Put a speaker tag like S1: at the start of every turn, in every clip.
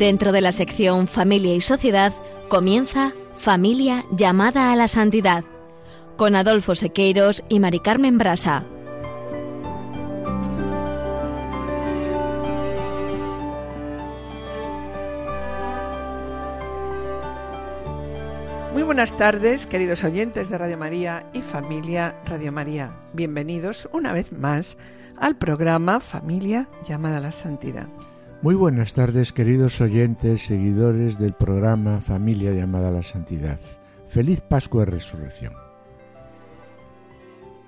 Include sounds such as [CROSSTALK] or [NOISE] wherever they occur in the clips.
S1: Dentro de la sección Familia y Sociedad comienza Familia llamada a la santidad con Adolfo Sequeiros y Mari Carmen Brasa.
S2: Muy buenas tardes, queridos oyentes de Radio María y familia Radio María. Bienvenidos una vez más al programa Familia llamada a la Santidad.
S3: Muy buenas tardes, queridos oyentes, seguidores del programa Familia llamada a la Santidad. Feliz Pascua Resurrección.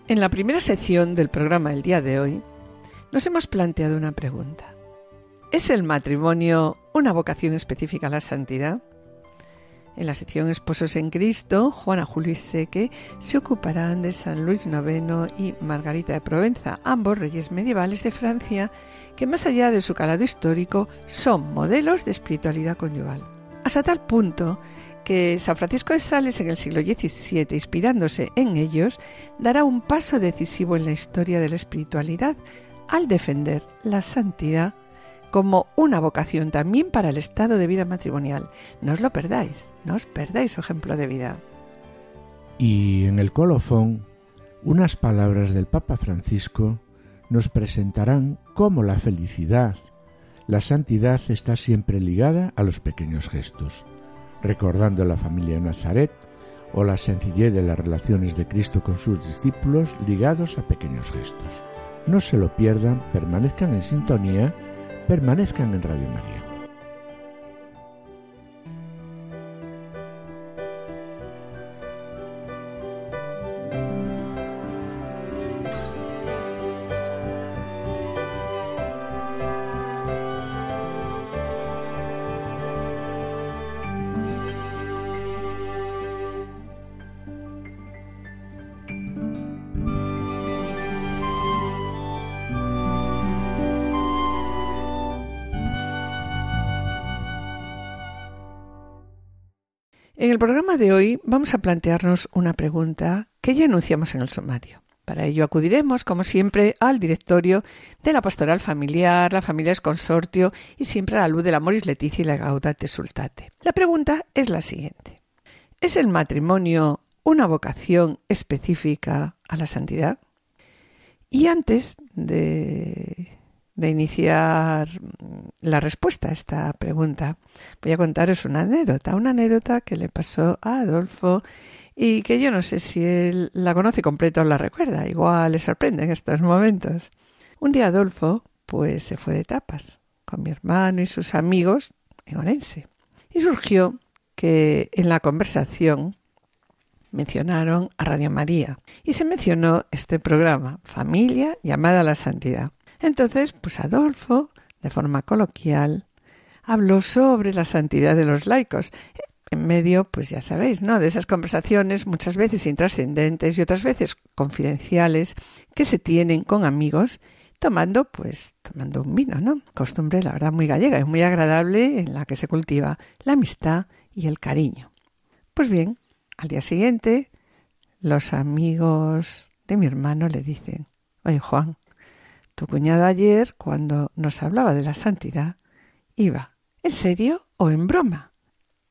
S2: En la primera sección del programa del día de hoy, nos hemos planteado una pregunta. ¿Es el matrimonio una vocación específica a la santidad? En la sección Esposos en Cristo, Juana Julio Seque se ocuparán de San Luis IX y Margarita de Provenza, ambos reyes medievales de Francia, que más allá de su calado histórico son modelos de espiritualidad conyugal. Hasta tal punto que San Francisco de Sales en el siglo XVII, inspirándose en ellos, dará un paso decisivo en la historia de la espiritualidad al defender la santidad como una vocación también para el estado de vida matrimonial. No os lo perdáis, no os perdáis su ejemplo de vida.
S3: Y en el colofón, unas palabras del Papa Francisco nos presentarán cómo la felicidad, la santidad está siempre ligada a los pequeños gestos, recordando la familia de Nazaret o la sencillez de las relaciones de Cristo con sus discípulos ligados a pequeños gestos. No se lo pierdan, permanezcan en sintonía permanezcan en Radio María.
S2: Programa de hoy vamos a plantearnos una pregunta que ya anunciamos en el sumario. Para ello acudiremos, como siempre, al directorio de la pastoral familiar, la familia es consortio y siempre a la luz del Amoris Leticia y la Gaudate Sultate. La pregunta es la siguiente. ¿Es el matrimonio una vocación específica a la santidad? Y antes de de iniciar la respuesta a esta pregunta, voy a contaros una anécdota, una anécdota que le pasó a Adolfo y que yo no sé si él la conoce completa o la recuerda, igual le sorprende en estos momentos. Un día Adolfo pues se fue de tapas con mi hermano y sus amigos en Orense y surgió que en la conversación mencionaron a Radio María y se mencionó este programa, Familia llamada a la Santidad. Entonces, pues Adolfo, de forma coloquial, habló sobre la santidad de los laicos. En medio, pues ya sabéis, ¿no? De esas conversaciones muchas veces intrascendentes y otras veces confidenciales que se tienen con amigos tomando, pues, tomando un vino, ¿no? Costumbre, la verdad, muy gallega y muy agradable en la que se cultiva la amistad y el cariño. Pues bien, al día siguiente, los amigos de mi hermano le dicen, oye Juan, tu cuñado ayer, cuando nos hablaba de la santidad, iba, ¿en serio o en broma?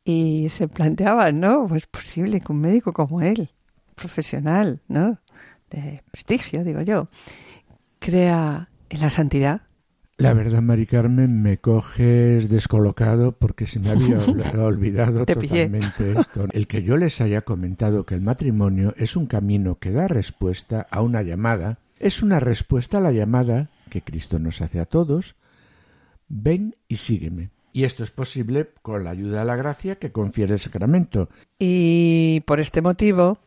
S2: Y se planteaba, ¿no? Pues posible que un médico como él, profesional, ¿no? De prestigio, digo yo, crea en la santidad.
S3: La verdad, Mari Carmen, me coges descolocado porque se me había [LAUGHS] olvidado totalmente esto. El que yo les haya comentado que el matrimonio es un camino que da respuesta a una llamada es una respuesta a la llamada que Cristo nos hace a todos, ven y sígueme. Y esto es posible con la ayuda de la gracia que confiere el sacramento.
S2: Y por este motivo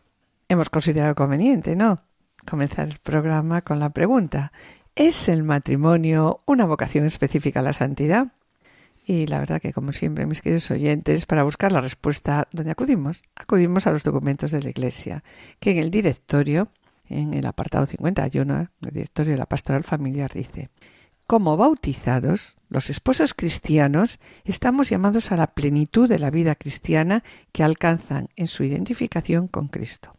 S2: hemos considerado conveniente, ¿no? Comenzar el programa con la pregunta, ¿es el matrimonio una vocación específica a la santidad? Y la verdad que, como siempre, mis queridos oyentes, para buscar la respuesta, ¿dónde acudimos? Acudimos a los documentos de la Iglesia, que en el directorio en el apartado 51 del directorio de la pastoral familiar dice, como bautizados, los esposos cristianos estamos llamados a la plenitud de la vida cristiana que alcanzan en su identificación con Cristo.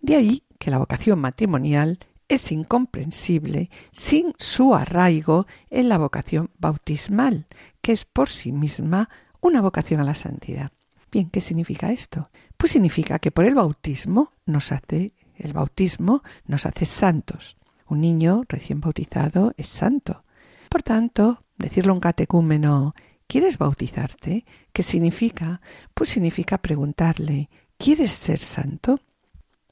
S2: De ahí que la vocación matrimonial es incomprensible sin su arraigo en la vocación bautismal, que es por sí misma una vocación a la santidad. Bien, ¿qué significa esto? Pues significa que por el bautismo nos hace el bautismo nos hace santos. Un niño recién bautizado es santo. Por tanto, decirle a un catecúmeno ¿Quieres bautizarte? ¿Qué significa? Pues significa preguntarle ¿Quieres ser santo?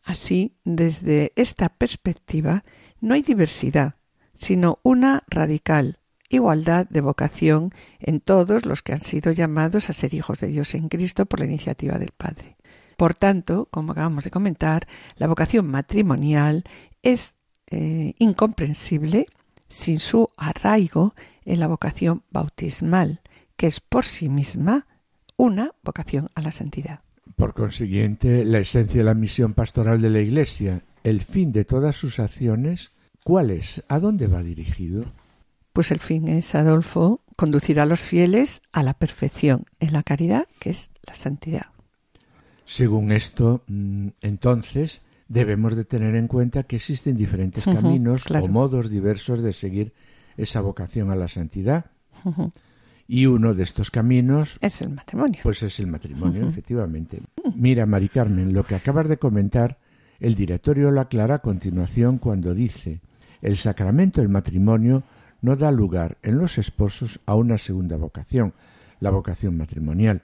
S2: Así, desde esta perspectiva, no hay diversidad, sino una radical igualdad de vocación en todos los que han sido llamados a ser hijos de Dios en Cristo por la iniciativa del Padre. Por tanto, como acabamos de comentar, la vocación matrimonial es eh, incomprensible sin su arraigo en la vocación bautismal, que es por sí misma una vocación a la santidad.
S3: Por consiguiente, la esencia de la misión pastoral de la Iglesia, el fin de todas sus acciones, ¿cuál es? ¿A dónde va dirigido?
S2: Pues el fin es, Adolfo, conducir a los fieles a la perfección en la caridad, que es la santidad.
S3: Según esto, mm, entonces, debemos de tener en cuenta que existen diferentes caminos o modos diversos de seguir esa vocación a la santidad. Y uno de estos caminos
S2: es el matrimonio.
S3: Pues es el matrimonio, efectivamente. Mira, Mari Carmen, lo que acabas de comentar, el directorio lo aclara a continuación cuando dice, el sacramento del matrimonio no da lugar en los esposos a una segunda vocación, la vocación matrimonial,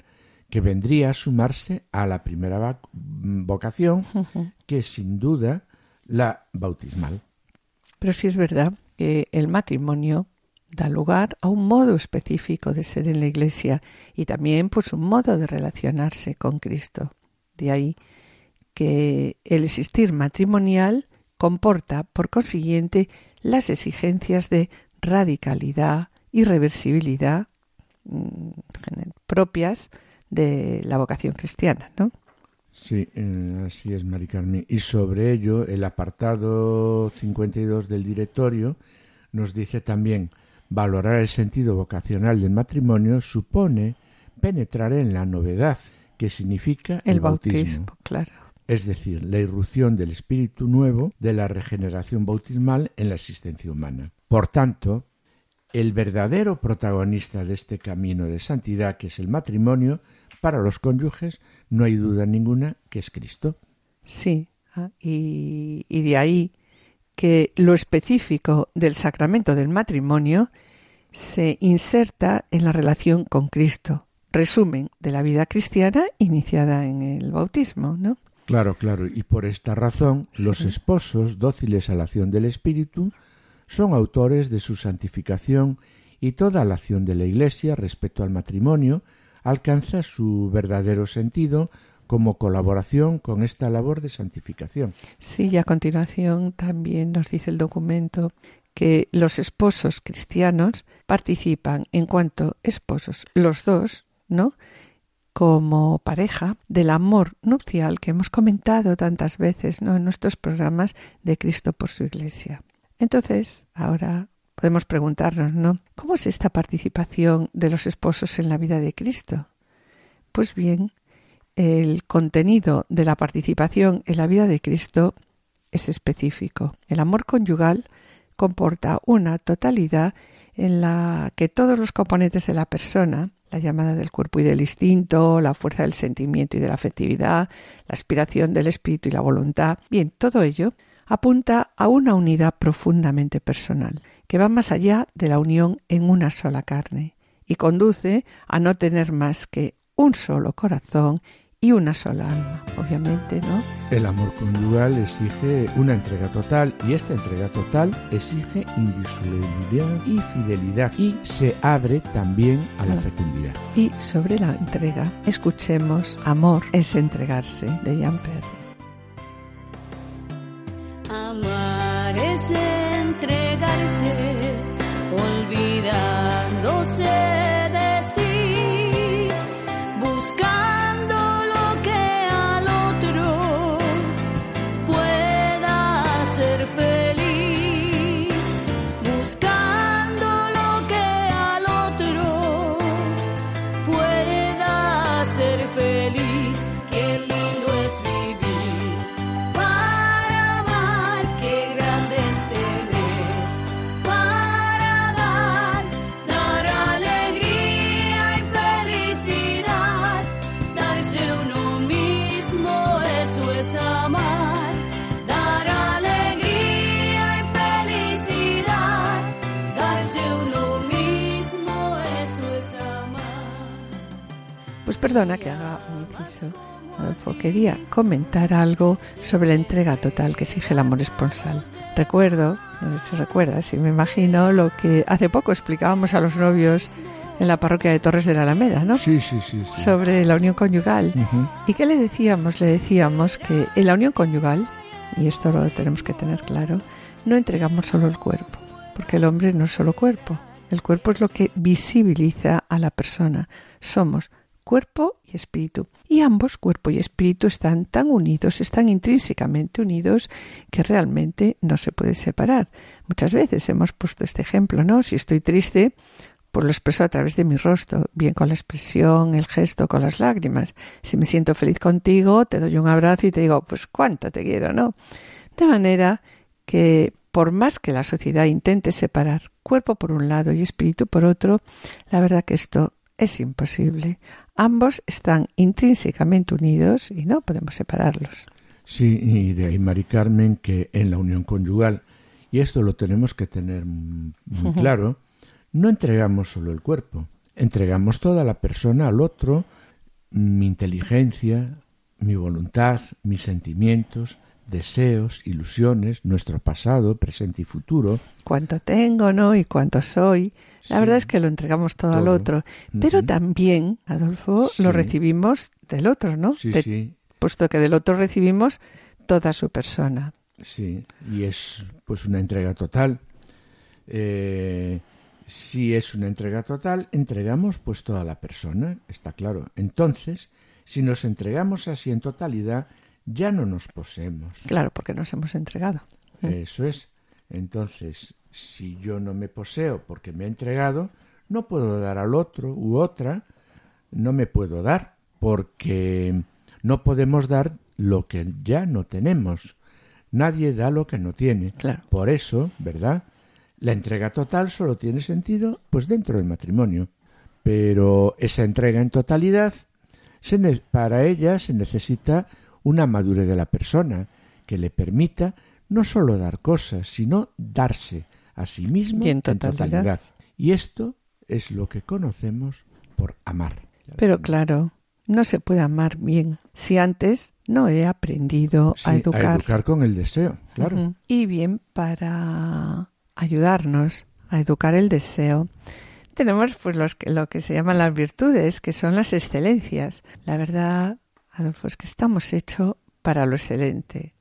S3: que vendría a sumarse a la primera vocación, que es sin duda la bautismal.
S2: Pero sí es verdad que el matrimonio da lugar a un modo específico de ser en la Iglesia y también pues un modo de relacionarse con Cristo. De ahí que el existir matrimonial comporta, por consiguiente, las exigencias de radicalidad y reversibilidad mm, propias de la vocación cristiana, ¿no?
S3: Sí, eh, así es, Mari Carmen. Y sobre ello, el apartado 52 del directorio nos dice también Valorar el sentido vocacional del matrimonio supone penetrar en la novedad que significa el, bautismo,
S2: claro.
S3: es decir, la irrupción del espíritu nuevo de la regeneración bautismal en la existencia humana. Por tanto, el verdadero protagonista de este camino de santidad que es el matrimonio, para los cónyuges no hay duda ninguna que es Cristo.
S2: Sí, ah, y, y de ahí que lo específico del sacramento del matrimonio se inserta en la relación con Cristo, resumen de la vida cristiana iniciada en el bautismo, ¿no?
S3: Claro, claro, y por esta razón los esposos, dóciles a la acción del Espíritu, son autores de su santificación y toda la acción de la Iglesia respecto al matrimonio alcanza su verdadero sentido como colaboración con esta labor de santificación.
S2: Sí, y a continuación también nos dice el documento que los esposos cristianos participan en cuanto esposos, los dos, ¿no? como pareja del amor nupcial que hemos comentado tantas veces ¿no? en nuestros programas de Cristo por su Iglesia. Entonces, ahora podemos preguntarnos, ¿no? ¿Cómo es esta participación de los esposos en la vida de Cristo? Pues bien, el contenido de la participación en la vida de Cristo es específico. El amor conyugal comporta una totalidad en la que todos los componentes de la persona, la llamada del cuerpo y del instinto, la fuerza del sentimiento y de la afectividad, la aspiración del espíritu y la voluntad, bien, todo ello apunta a una unidad profundamente personal, que va más allá de la unión en una sola carne, y conduce a no tener más que un solo corazón y una sola alma, obviamente, ¿no?
S3: El amor conyugal exige una entrega total y esta entrega total exige indisolubilidad y fidelidad y se abre también a la fecundidad.
S2: Y sobre la entrega, escuchemos Amor es entregarse de Jean Perry.
S4: Amar es entregarse,
S2: Perdona que haga un inciso. Adolfo, quería comentar algo sobre la entrega total que exige el amor esponsal. Recuerdo, no sé si recuerdas, si me imagino lo que hace poco explicábamos a los novios en la parroquia de Torres de la Alameda, ¿no?
S3: Sí, sí, sí. sí.
S2: Sobre la unión conyugal.
S3: Ujú.
S2: ¿Y qué le decíamos? Le decíamos que en la unión conyugal, y esto lo tenemos que tener claro, no entregamos solo el cuerpo, porque el hombre no es solo cuerpo. El cuerpo es lo que visibiliza a la persona. Somos cuerpo y espíritu. Y ambos, cuerpo y espíritu, están tan unidos, están intrínsecamente unidos, que realmente no se puede separar. Muchas veces hemos puesto este ejemplo, ¿no? Si estoy triste, pues lo expreso a través de mi rostro, bien con la expresión, el gesto, con las lágrimas. Si me siento feliz contigo, te doy un abrazo y te digo, pues cuánto te quiero, ¿no? De manera que por más que la sociedad intente separar cuerpo por un lado y espíritu por otro, la verdad que esto es imposible. Ambos están intrínsecamente unidos y no podemos separarlos.
S3: Sí, y de ahí, Mari Carmen, que en la unión conyugal, y esto lo tenemos que tener muy claro, no entregamos solo el cuerpo, entregamos toda la persona al otro, mi inteligencia, mi voluntad, mis sentimientos, deseos, ilusiones, nuestro pasado, presente y futuro.
S2: Cuánto tengo, ¿no? Y cuánto soy. La
S3: Sí.
S2: verdad es que lo entregamos todo, al otro. Pero también, Adolfo,
S3: Sí.
S2: lo recibimos del otro, ¿no?
S3: Sí,
S2: De-
S3: sí,
S2: Puesto que del otro recibimos toda su persona.
S3: Sí, y es pues una entrega total. Eh, si es una entrega total, entregamos pues toda la persona, está claro. Entonces, si nos entregamos así en totalidad, ya no nos poseemos.
S2: Claro, porque nos hemos entregado.
S3: Eso es. Entonces, si yo no me poseo porque me he entregado, no puedo dar al otro u otra, no me puedo dar, porque no podemos dar lo que ya no tenemos. Nadie da lo que no tiene.
S2: Claro.
S3: Por eso, ¿verdad? La entrega total solo tiene sentido pues dentro del matrimonio. Pero esa entrega en totalidad, se para ella se necesita una madurez de la persona que le permita no solo dar cosas, sino darse a sí mismo
S2: Y en totalidad.
S3: Y esto es lo que conocemos por amar.
S2: Pero claro, no se puede amar bien si antes no he aprendido
S3: Sí,
S2: a educar.
S3: con el deseo, claro.
S2: Y bien, para ayudarnos a educar el deseo, tenemos pues los que, lo que se llaman las virtudes, que son las excelencias. La verdad, Adolfo, es que estamos hechos para lo excelente.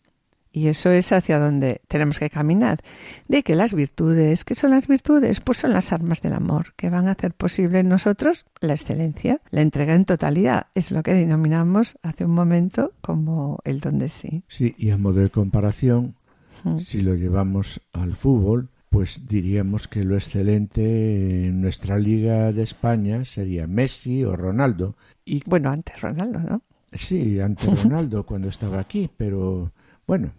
S2: Y eso es hacia donde tenemos que caminar. De que las virtudes, ¿qué son las virtudes? Pues son las armas del amor, que van a hacer posible en nosotros la excelencia, la entrega en totalidad. Es lo que denominamos hace un momento como el don de sí.
S3: Sí, y a modo de comparación,
S2: Mm.
S3: si lo llevamos al fútbol, pues diríamos que lo excelente en nuestra liga de España sería Messi o Ronaldo. Y
S2: Bueno, antes Ronaldo, ¿no?
S3: Sí, ante [LAUGHS] Ronaldo cuando estaba aquí, pero bueno,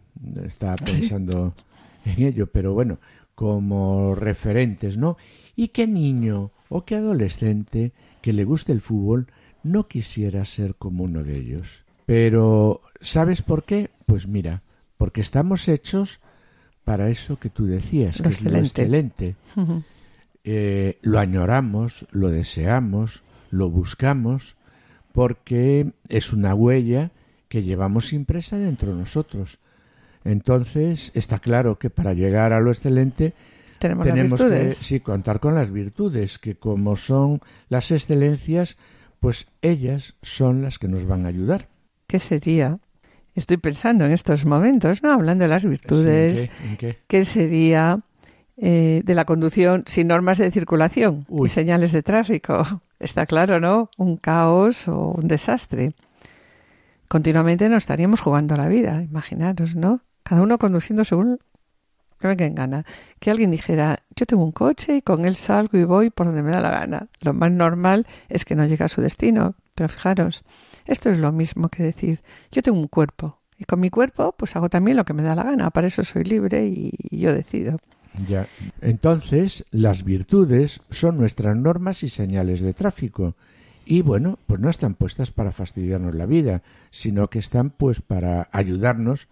S3: estaba pensando en ello, pero bueno, como referentes, ¿no? ¿Y qué niño o qué adolescente que le guste el fútbol no quisiera ser como uno de ellos? Pero, ¿sabes por qué? Pues mira, porque estamos hechos para eso que tú decías, que es lo
S2: excelente.
S3: excelente. Eh, lo añoramos, lo deseamos, lo buscamos, porque es una huella que llevamos impresa dentro de nosotros. Entonces, está claro que para llegar a lo excelente
S2: Tenemos,
S3: que sí, contar con las virtudes, que como son las excelencias, pues ellas son las que nos van a ayudar.
S2: ¿Qué sería? Estoy pensando en estos momentos, ¿no? Hablando de las virtudes.
S3: Sí, ¿en qué? ¿En qué?
S2: ¿Qué sería eh, de la conducción sin normas de circulación
S3: Uy.
S2: y señales de tráfico? Está claro, ¿no? Un caos o un desastre. Continuamente nos estaríamos jugando la vida, imaginaros, ¿no? Cada uno conduciendo según que en gana. Que alguien dijera, yo tengo un coche y con él salgo y voy por donde me da la gana. Lo más normal es que no llegue a su destino. Pero fijaros, esto es lo mismo que decir, yo tengo un cuerpo y con mi cuerpo pues hago también lo que me da la gana. Para eso soy libre y yo decido.
S3: Ya. Entonces, las virtudes son nuestras normas y señales de tráfico. Y bueno, pues no están puestas para fastidiarnos la vida, sino que están pues para ayudarnos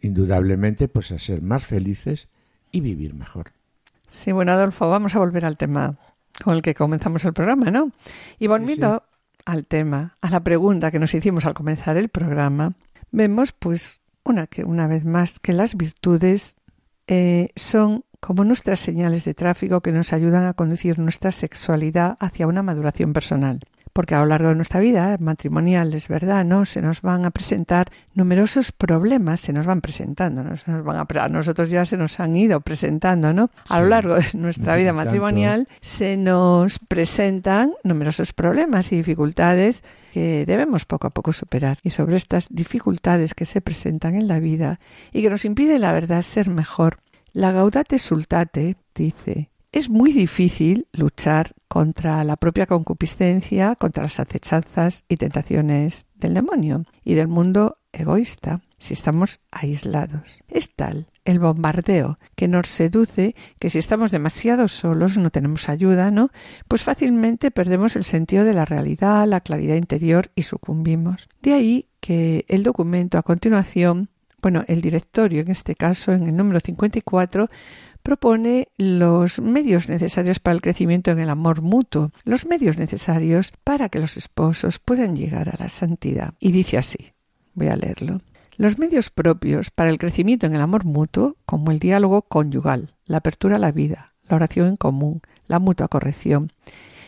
S3: indudablemente pues a ser más felices y vivir mejor.
S2: Sí, bueno, Adolfo, vamos a volver al tema con el que comenzamos el programa, ¿no? Y volviendo al tema, a la pregunta que nos hicimos al comenzar el programa, vemos pues una que una vez más que las virtudes eh, son como nuestras señales de tráfico que nos ayudan a conducir nuestra sexualidad hacia una maduración personal porque a lo largo de nuestra vida matrimonial es verdad, ¿no? Se nos van a presentar numerosos problemas, se nos van presentando, ¿no? Se nos van a, a nosotros ya se nos han ido presentando, ¿no? A lo largo de nuestra vida matrimonial se nos presentan numerosos problemas y dificultades que debemos poco a poco superar. Y sobre estas dificultades que se presentan en la vida y que nos impide la verdad ser mejor, la Gaudate Sultate dice es muy difícil luchar contra la propia concupiscencia, contra las acechanzas y tentaciones del demonio y del mundo egoísta si estamos aislados. Es tal el bombardeo que nos seduce que si estamos demasiado solos, no tenemos ayuda, ¿no? Pues fácilmente perdemos el sentido de la realidad, la claridad interior y sucumbimos. De ahí que el documento a continuación bueno, el directorio, en este caso, en el número 54, propone los medios necesarios para el crecimiento en el amor mutuo, los medios necesarios para que los esposos puedan llegar a la santidad. Y dice así, voy a leerlo. Los medios propios para el crecimiento en el amor mutuo, como el diálogo conyugal, la apertura a la vida, la oración en común, la mutua corrección,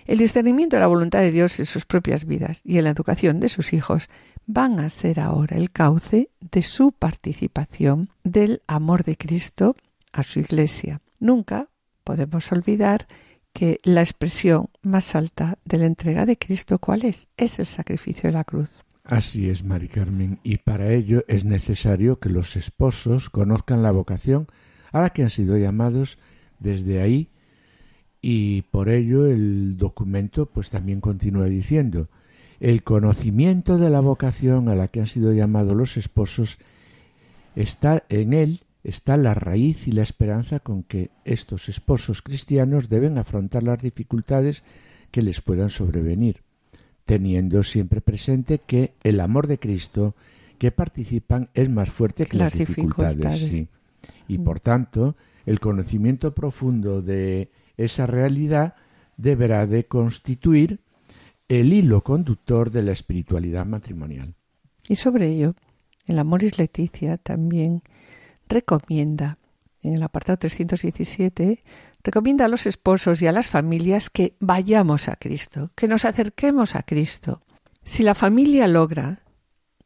S2: el discernimiento de la voluntad de Dios en sus propias vidas y en la educación de sus hijos van a ser ahora el cauce de su participación del amor de Cristo a su Iglesia. Nunca podemos olvidar que la expresión más alta de la entrega de Cristo, ¿cuál es? Es el sacrificio de la cruz.
S3: Así es, Mari Carmen, y para ello es necesario que los esposos conozcan la vocación a la que han sido llamados desde ahí y por ello el documento pues también continúa diciendo el conocimiento de la vocación a la que han sido llamados los esposos está en él está la raíz y la esperanza con que estos esposos cristianos deben afrontar las dificultades que les puedan sobrevenir, teniendo siempre presente que el amor de Cristo que participan es más fuerte que las, dificultades. Y por tanto, el conocimiento profundo de esa realidad deberá de constituir el hilo conductor de la espiritualidad matrimonial.
S2: Y sobre ello, el Amoris Leticia también recomienda, en el apartado 317, recomienda a los esposos y a las familias que vayamos a Cristo, que nos acerquemos a Cristo. Si la familia logra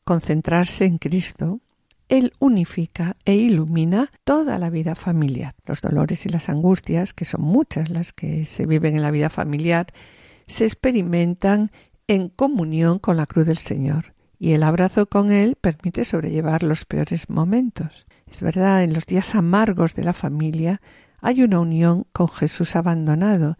S2: concentrarse en Cristo, Él unifica e ilumina toda la vida familiar. Los dolores y las angustias, que son muchas las que se viven en la vida familiar, se experimentan en comunión con la cruz del Señor, y el abrazo con Él permite sobrellevar los peores momentos. Es verdad, en los días amargos de la familia hay una unión con Jesús abandonado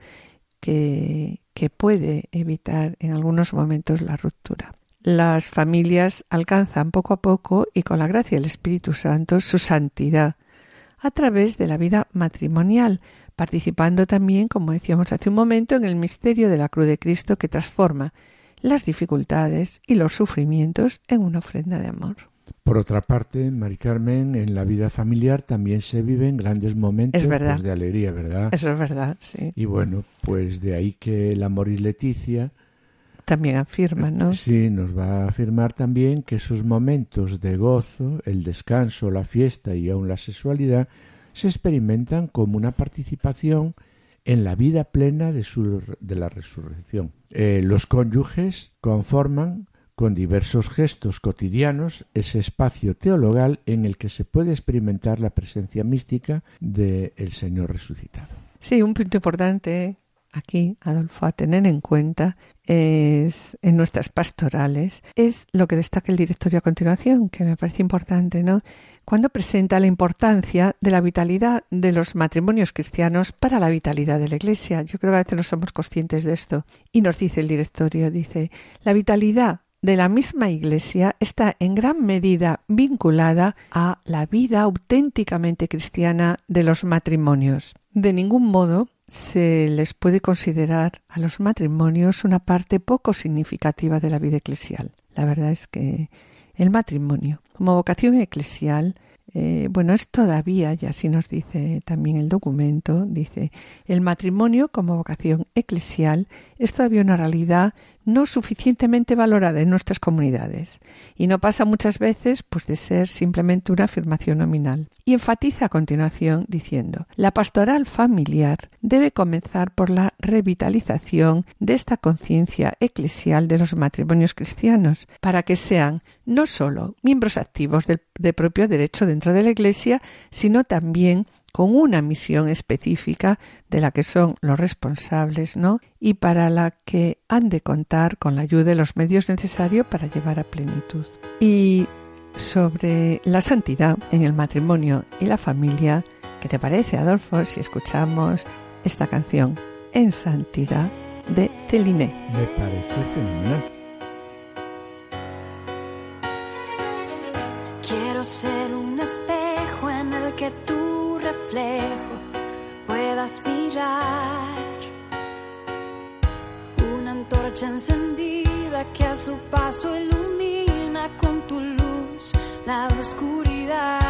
S2: que, puede evitar en algunos momentos la ruptura. Las familias alcanzan poco a poco y con la gracia del Espíritu Santo su santidad a través de la vida matrimonial, participando también, como decíamos hace un momento, en el misterio de la cruz de Cristo que transforma las dificultades y los sufrimientos en una ofrenda de amor.
S3: Por otra parte, Mari Carmen, en la vida familiar también se viven grandes momentos pues, de alegría, ¿verdad?
S2: Eso es verdad, sí.
S3: Y bueno, pues de ahí que el amor y Leticia
S2: también afirma, ¿no?
S3: Sí, nos va a afirmar también que esos momentos de gozo, el descanso, la fiesta y aún la sexualidad se experimentan como una participación en la vida plena de, su, de la resurrección. Eh, los cónyuges conforman con diversos gestos cotidianos ese espacio teologal en el que se puede experimentar la presencia mística del Señor resucitado.
S2: Sí, un punto importante aquí, Adolfo, a tener en cuenta es en nuestras pastorales es lo que destaca el directorio a continuación, que me parece importante, ¿no? Cuando presenta la importancia de la vitalidad de los matrimonios cristianos para la vitalidad de la Iglesia. Yo creo que a veces no somos conscientes de esto. Y nos dice el directorio, dice, la vitalidad de la misma Iglesia está en gran medida vinculada a la vida auténticamente cristiana de los matrimonios. De ningún modo se les puede considerar a los matrimonios una parte poco significativa de la vida eclesial. La verdad es que el matrimonio, como vocación eclesial, eh, bueno, es todavía, y así nos dice también el documento, dice, el matrimonio como vocación eclesial es todavía una realidad no suficientemente valorada en nuestras comunidades y no pasa muchas veces pues de ser simplemente una afirmación nominal. Y enfatiza a continuación diciendo, la pastoral familiar debe comenzar por la revitalización de esta conciencia eclesial de los matrimonios cristianos, para que sean no solo miembros activos de propio derecho dentro de la Iglesia, sino también con una misión específica de la que son los responsables, ¿no? Y para la que han de contar con la ayuda de los medios necesarios para llevar a plenitud. Y sobre la santidad en el matrimonio y la familia, ¿qué te parece, Adolfo, si escuchamos esta canción En Santidad de Celine?
S3: Me parece fenomenal.
S4: Quiero ser un espejo en el que pueda aspirar. Una antorcha encendida que a su paso ilumina con tu luz la oscuridad.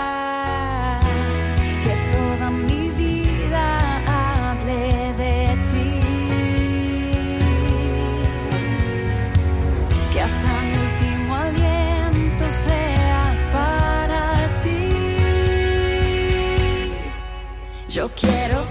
S4: Que toda mi vida hable de ti. Que hasta mi último aliento sea para ti. Yo quiero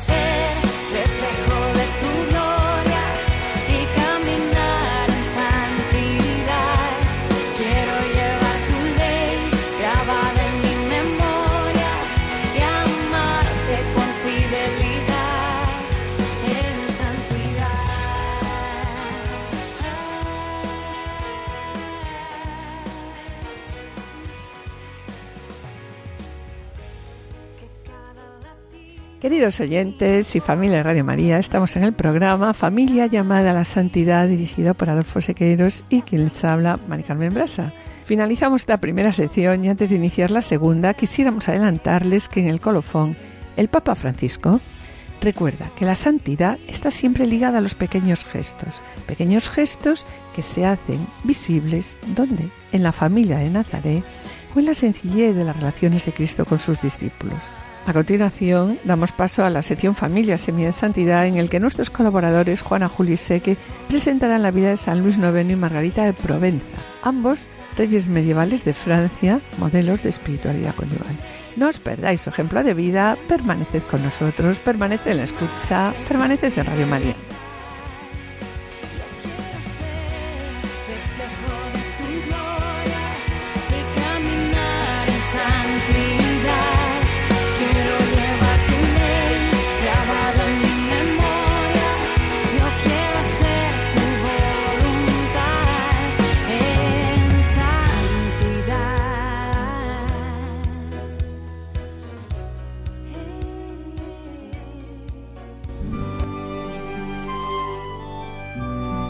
S2: Queridos oyentes y familia de Radio María, estamos en el programa Familia llamada a la Santidad, dirigido por Adolfo Sequeiros y quien les habla, Mari Carmen Brasa. Finalizamos esta primera sección y antes de iniciar la segunda, quisiéramos adelantarles que en el colofón, el Papa Francisco recuerda que la santidad está siempre ligada a los pequeños gestos, pequeños gestos que se hacen visibles, ¿dónde? En la familia de Nazaret o en la sencillez de las relaciones de Cristo con sus discípulos. A continuación, damos paso a la sección Familia Semilla de Santidad, en el que nuestros colaboradores, Juana Juli Seque, presentarán la vida de San Luis IX y Margarita de Provenza, ambos reyes medievales de Francia, modelos de espiritualidad conyugal. No os perdáis su ejemplo de vida, permaneced con nosotros, permaneced en la escucha, permaneced en Radio María.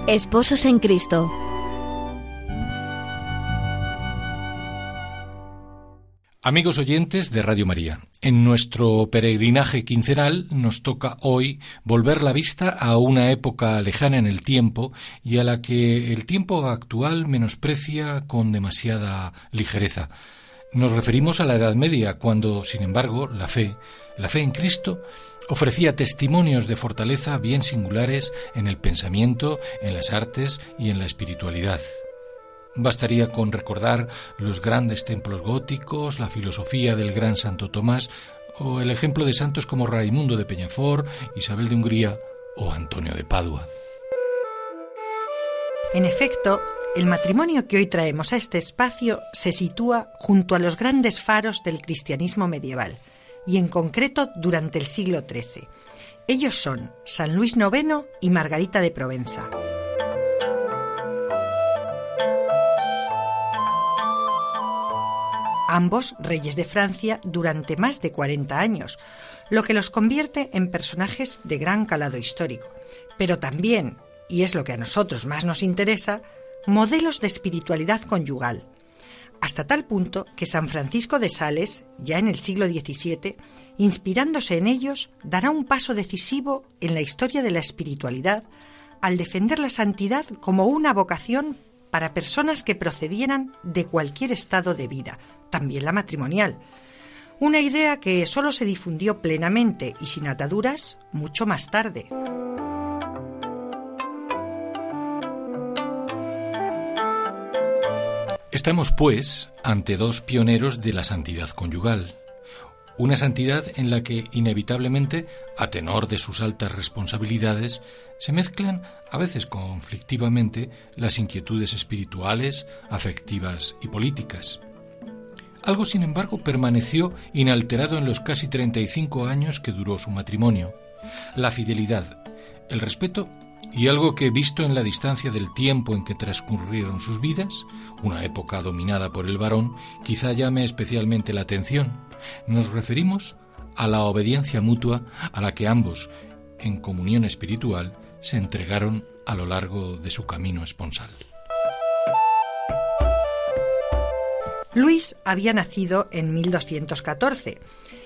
S1: Esposos en Cristo.
S5: Amigos oyentes de Radio María, en nuestro peregrinaje quincenal nos toca hoy volver la vista a una época lejana en el tiempo y a la que el tiempo actual menosprecia con demasiada ligereza. Nos referimos a la Edad Media, cuando, sin embargo, la fe, la fe en Cristo, ofrecía testimonios de fortaleza bien singulares en el pensamiento, en las artes y en la espiritualidad. Bastaría con recordar los grandes templos góticos, la filosofía del gran Santo Tomás o el ejemplo de santos como Raimundo de Peñafort, Isabel de Hungría o Antonio de Padua.
S6: En efecto, el matrimonio que hoy traemos a este espacio se sitúa junto a los grandes faros del cristianismo medieval, y en concreto durante el siglo XIII. Ellos son San Luis IX y Margarita de Provenza. ambos reyes de Francia durante más de 40 años, lo que los convierte en personajes de gran calado histórico, pero también, y es lo que a nosotros más nos interesa, modelos de espiritualidad conyugal, hasta tal punto que San Francisco de Sales, ya en el siglo XVII, inspirándose en ellos, dará un paso decisivo en la historia de la espiritualidad al defender la santidad como una vocación para personas que procedieran de cualquier estado de vida, también la matrimonial. Una idea que solo se difundió plenamente y sin ataduras mucho más tarde.
S5: Estamos, pues, ante dos pioneros de la santidad conyugal, una santidad en la que inevitablemente, a tenor de sus altas responsabilidades, se mezclan, a veces conflictivamente, las inquietudes espirituales, afectivas y políticas. Algo, sin embargo, permaneció inalterado en los casi 35 años que duró su matrimonio. La fidelidad, el respeto y algo que, visto en la distancia del tiempo en que transcurrieron sus vidas, una época dominada por el varón, quizá llame especialmente la atención. Nos referimos a la obediencia mutua a la que ambos, en comunión espiritual, se entregaron a lo largo de su camino esponsal.
S6: Luis había nacido en 1214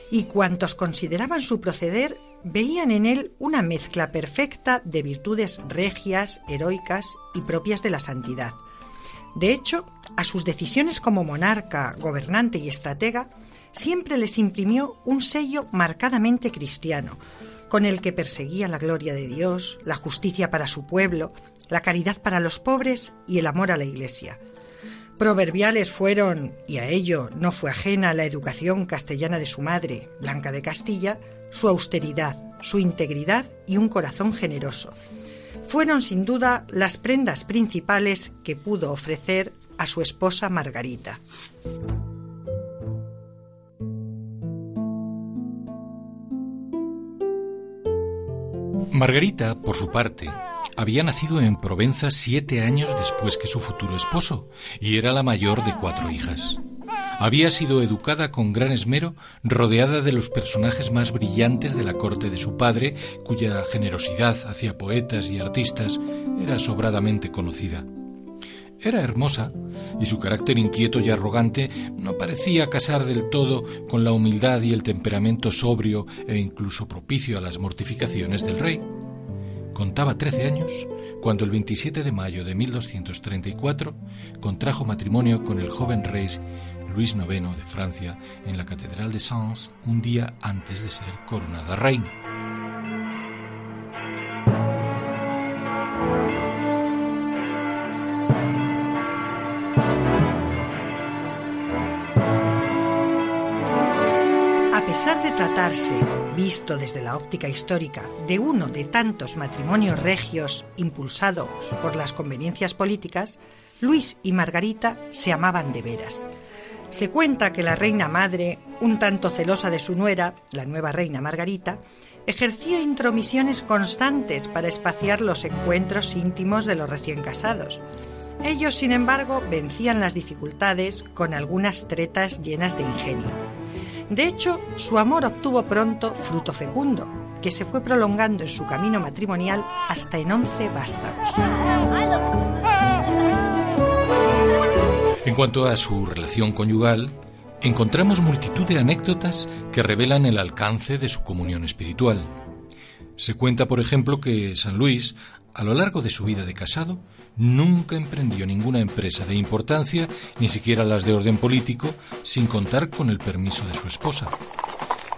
S6: y cuantos consideraban su proceder veían en él una mezcla perfecta de virtudes regias, heroicas y propias de la santidad. De hecho, a sus decisiones como monarca, gobernante y estratega siempre les imprimió un sello marcadamente cristiano, con el que perseguía la gloria de Dios, la justicia para su pueblo, la caridad para los pobres y el amor a la Iglesia. Proverbiales fueron, y a ello no fue ajena la educación castellana de su madre, Blanca de Castilla, su austeridad, su integridad y un corazón generoso. Fueron sin duda las prendas principales que pudo ofrecer a su esposa Margarita.
S5: Margarita, por su parte, había nacido en Provenza siete años después que su futuro esposo y era la mayor de cuatro hijas. Había sido educada con gran esmero, rodeada de los personajes más brillantes de la corte de su padre, cuya generosidad hacia poetas y artistas era sobradamente conocida. Era hermosa, y su carácter inquieto y arrogante no parecía casar del todo con la humildad y el temperamento sobrio e incluso propicio a las mortificaciones del rey. Contaba 13 años cuando el 27 de mayo de 1234 contrajo matrimonio con el joven rey Luis IX de Francia en la Catedral de Sens un día antes de ser coronada reina.
S6: A pesar de tratarse visto desde la óptica histórica, de uno de tantos matrimonios regios impulsados por las conveniencias políticas, Luis y Margarita se amaban de veras. Se cuenta que la reina madre, un tanto celosa de su nuera, la nueva reina Margarita, ejercía intromisiones constantes para espaciar los encuentros íntimos de los recién casados. Ellos, sin embargo, vencían las dificultades con algunas tretas llenas de ingenio. De hecho, su amor obtuvo pronto fruto fecundo, que se fue prolongando en su camino matrimonial hasta en once vástagos.
S5: En cuanto a su relación conyugal, encontramos multitud de anécdotas que revelan el alcance de su comunión espiritual. Se cuenta, por ejemplo, que San Luis, a lo largo de su vida de casado, nunca emprendió ninguna empresa de importancia, ni siquiera las de orden político, sin contar con el permiso de su esposa.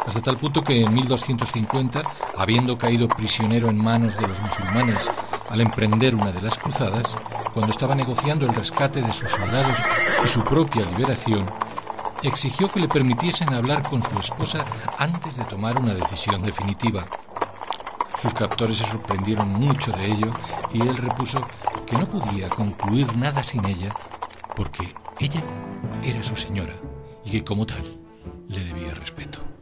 S5: Hasta tal punto que en 1250, habiendo caído prisionero en manos de los musulmanes al emprender una de las cruzadas, cuando estaba negociando el rescate de sus soldados y su propia liberación, exigió que le permitiesen hablar con su esposa antes de tomar una decisión definitiva. Sus captores se sorprendieron mucho de ello y él repuso que no podía concluir nada sin ella porque ella era su señora y que como tal le debía respeto.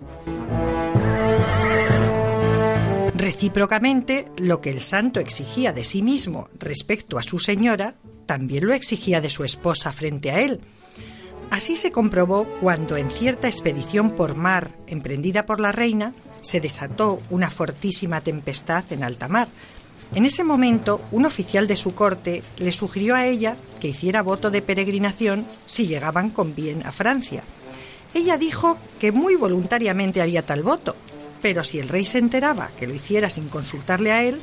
S6: Recíprocamente, lo que el santo exigía de sí mismo respecto a su señora, también lo exigía de su esposa frente a él. Así se comprobó cuando en cierta expedición por mar emprendida por la reina se desató una fortísima tempestad en alta mar, en ese momento, un oficial de su corte le sugirió a ella que hiciera voto de peregrinación si llegaban con bien a Francia. Ella dijo que muy voluntariamente haría tal voto, pero si el rey se enteraba que lo hiciera sin consultarle a él,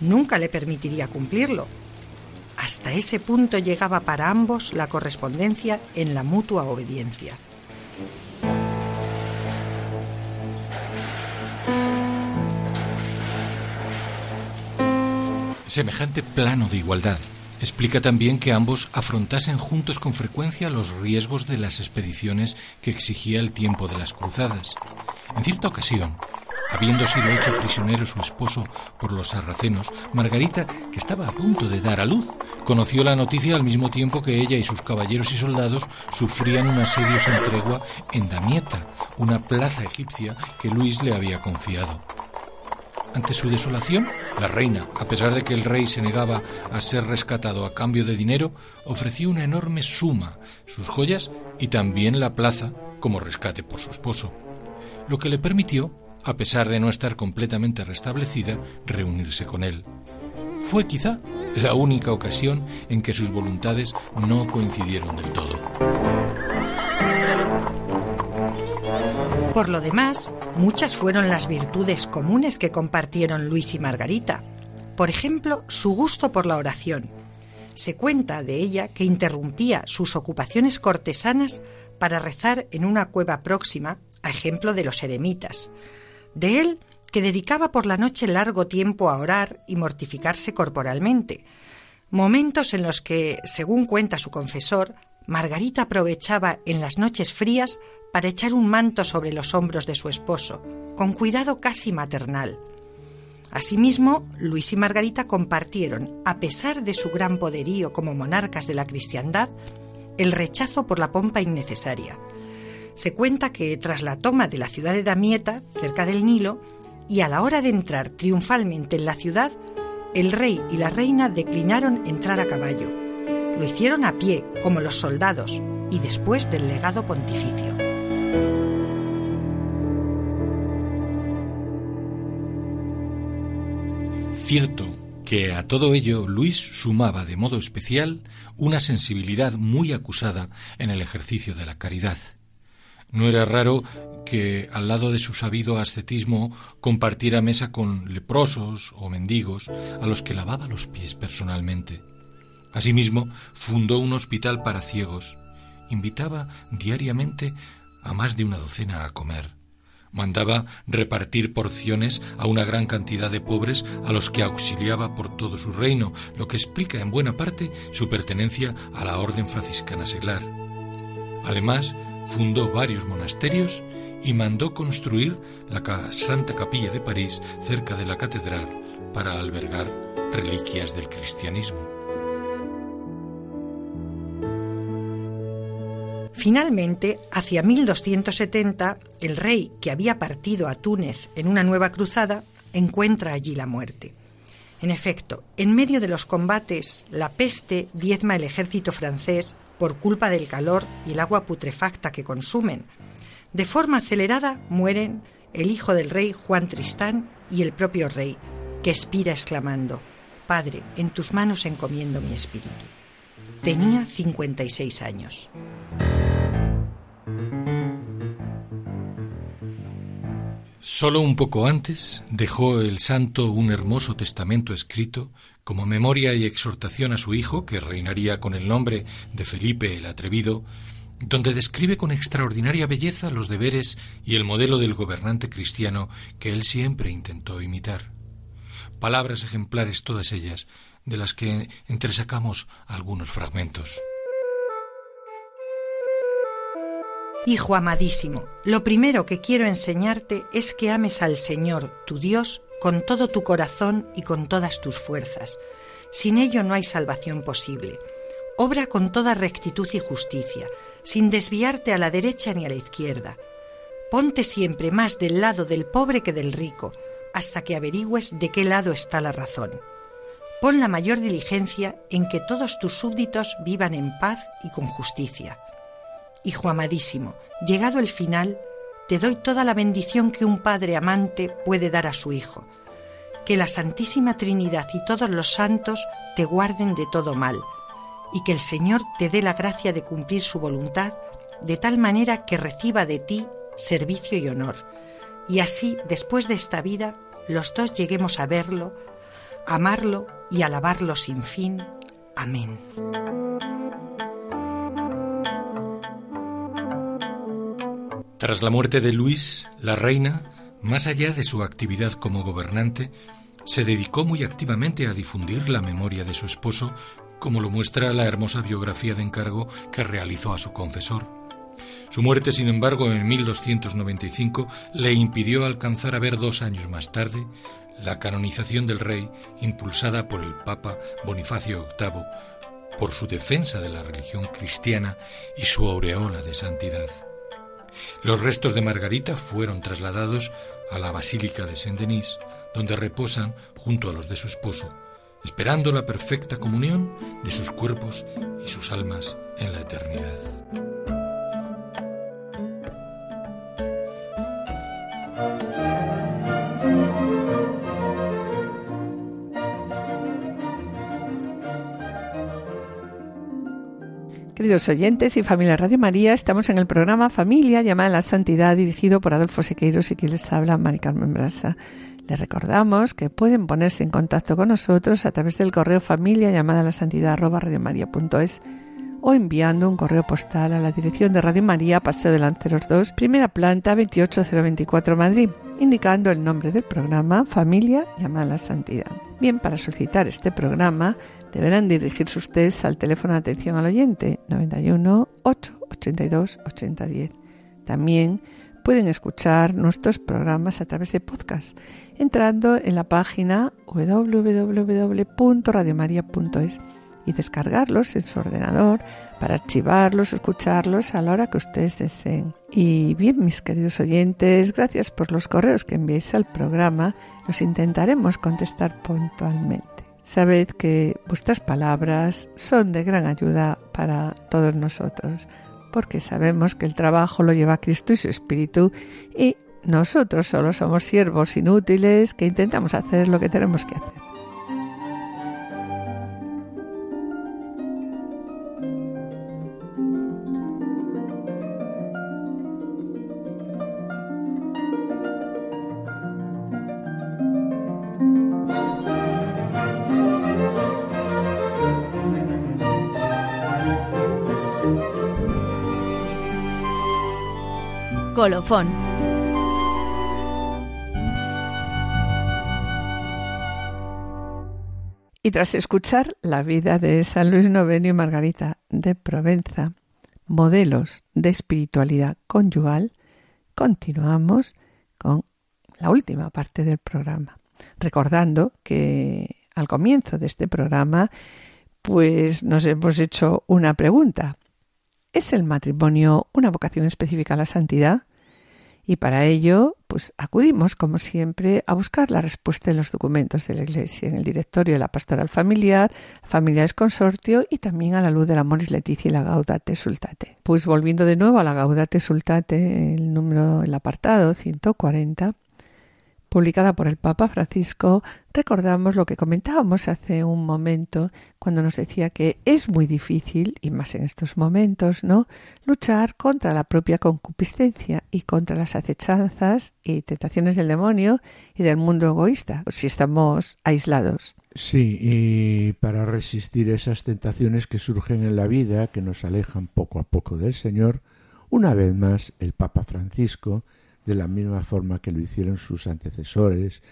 S6: nunca le permitiría cumplirlo. Hasta ese punto llegaba para ambos la correspondencia en la mutua obediencia.
S5: Semejante plano de igualdad Explica también que ambos afrontasen juntos con frecuencia los riesgos de las expediciones que exigía el tiempo de las cruzadas. En cierta ocasión, habiendo sido hecho prisionero su esposo por los sarracenos, Margarita, que estaba a punto de dar a luz, conoció la noticia al mismo tiempo que ella y sus caballeros y soldados sufrían un asedio sin tregua en Damieta, una plaza egipcia que Luis le había confiado. Ante su desolación, la reina, a pesar de que el rey se negaba a ser rescatado a cambio de dinero, ofreció una enorme suma, sus joyas y también la plaza como rescate por su esposo, lo que le permitió, a pesar de no estar completamente restablecida, reunirse con él. Fue quizá la única ocasión en que sus voluntades no coincidieron del todo.
S6: Por lo demás, muchas fueron las virtudes comunes que compartieron Luis y Margarita. Por ejemplo, su gusto por la oración. Se cuenta de ella que interrumpía sus ocupaciones cortesanas para rezar en una cueva próxima, a ejemplo de los eremitas. De él, que dedicaba por la noche largo tiempo a orar y mortificarse corporalmente, momentos en los que, según cuenta su confesor, Margarita aprovechaba en las noches frías para echar un manto sobre los hombros de su esposo, con cuidado casi maternal. Asimismo, Luis y Margarita compartieron, a pesar de su gran poderío como monarcas de la cristiandad, el rechazo por la pompa innecesaria. Se cuenta que tras la toma de la ciudad de Damieta, cerca del Nilo, y a la hora de entrar triunfalmente en la ciudad, el rey y la reina declinaron entrar a caballo. Lo hicieron a pie, como los soldados, y después del legado pontificio.
S5: Cierto que a todo ello Luis sumaba de modo especial una sensibilidad muy acusada en el ejercicio de la caridad. No era raro que al lado de su sabido ascetismo compartiera mesa con leprosos o mendigos a los que lavaba los pies personalmente. Asimismo, fundó un hospital para ciegos. Invitaba diariamente a más de una docena a comer. Mandaba repartir porciones a una gran cantidad de pobres a los que auxiliaba por todo su reino, lo que explica en buena parte su pertenencia a la orden franciscana seglar. Además, fundó varios monasterios y mandó construir la Santa Capilla de París cerca de la catedral para albergar reliquias del cristianismo.
S6: Finalmente, hacia 1270, el rey, que había partido a Túnez en una nueva cruzada, encuentra allí la muerte. En efecto, en medio de los combates, la peste diezma el ejército francés por culpa del calor y el agua putrefacta que consumen. De forma acelerada mueren el hijo del rey Juan Tristán y el propio rey, que expira exclamando, Padre, en tus manos encomiendo mi espíritu. Tenía 56 años.
S5: Solo un poco antes dejó el santo un hermoso testamento escrito como memoria y exhortación a su hijo, que reinaría con el nombre de Felipe el Atrevido, donde describe con extraordinaria belleza los deberes y el modelo del gobernante cristiano que él siempre intentó imitar. Palabras ejemplares todas ellas, de las que entresacamos algunos fragmentos.
S6: Hijo amadísimo, lo primero que quiero enseñarte es que ames al Señor, tu Dios, con todo tu corazón y con todas tus fuerzas. Sin ello no hay salvación posible. Obra con toda rectitud y justicia, sin desviarte a la derecha ni a la izquierda. Ponte siempre más del lado del pobre que del rico, hasta que averigües de qué lado está la razón. Pon la mayor diligencia en que todos tus súbditos vivan en paz y con justicia. Hijo amadísimo, llegado el final, te doy toda la bendición que un padre amante puede dar a su hijo. Que la Santísima Trinidad y todos los santos te guarden de todo mal, y que el Señor te dé la gracia de cumplir su voluntad de tal manera que reciba de ti servicio y honor, y así, después de esta vida, los dos lleguemos a verlo, amarlo y alabarlo sin fin. Amén.
S5: Tras la muerte de Luis, la reina, más allá de su actividad como gobernante, se dedicó muy activamente a difundir la memoria de su esposo como lo muestra la hermosa biografía de encargo que realizó a su confesor. Su muerte, sin embargo, en 1295 le impidió alcanzar a ver dos años más tarde la canonización del rey impulsada por el Papa Bonifacio VIII por su defensa de la religión cristiana y su aureola de santidad. Los restos de Margarita fueron trasladados a la Basílica de Saint-Denis, donde reposan junto a los de su esposo, esperando la perfecta comunión de sus cuerpos y sus almas en la eternidad.
S2: Queridos oyentes y familia Radio María, estamos en el programa Familia llamada a la Santidad dirigido por Adolfo Sequeiros y quien les habla, Mari Carmen Brasa. Les recordamos que pueden ponerse en contacto con nosotros a través del correo familia llamada a la santidad arroba radiomaria.es o enviando un correo postal a la dirección de Radio María, Paseo de Lanceros 2, primera planta 28024 Madrid, indicando el nombre del programa Familia llamada a la Santidad. Bien, para solicitar este programa deberán dirigirse ustedes al teléfono de atención al oyente 91 8 82 8010. También pueden escuchar nuestros programas a través de podcast entrando en la página www.radiomaria.es y descargarlos en su ordenador para archivarlos escucharlos a la hora que ustedes deseen. Y bien, mis queridos oyentes, gracias por los correos que enviáis al programa. Los intentaremos contestar puntualmente. Sabed que vuestras palabras son de gran ayuda para todos nosotros, porque sabemos que el trabajo lo lleva Cristo y su Espíritu y nosotros solo somos siervos inútiles que intentamos hacer lo que tenemos que hacer.
S1: Colofón.
S2: Y tras escuchar la vida de San Luis Novenio y Margarita de Provenza, modelos de espiritualidad conyugal, continuamos con la última parte del programa, recordando que al comienzo de este programa pues nos hemos hecho una pregunta. ¿Es el matrimonio una vocación específica a la santidad? Y para ello, pues acudimos, como siempre, a buscar la respuesta en los documentos de la Iglesia, en el directorio de la pastoral familiar, familiares consortio y también a la luz del Amoris Leticia y la Gaudate Sultate. Pues volviendo de nuevo a la Gaudate Sultate, el número, el apartado 140, publicada por el Papa Francisco, recordamos lo que comentábamos hace un momento cuando nos decía que es muy difícil, y más en estos momentos, ¿no?, luchar contra la propia concupiscencia y contra las acechanzas y tentaciones del demonio y del mundo egoísta, si estamos aislados.
S3: Sí, y para resistir esas tentaciones que surgen en la vida, que nos alejan poco a poco del Señor, una vez más el Papa Francisco de la misma forma que lo hicieron sus antecesores,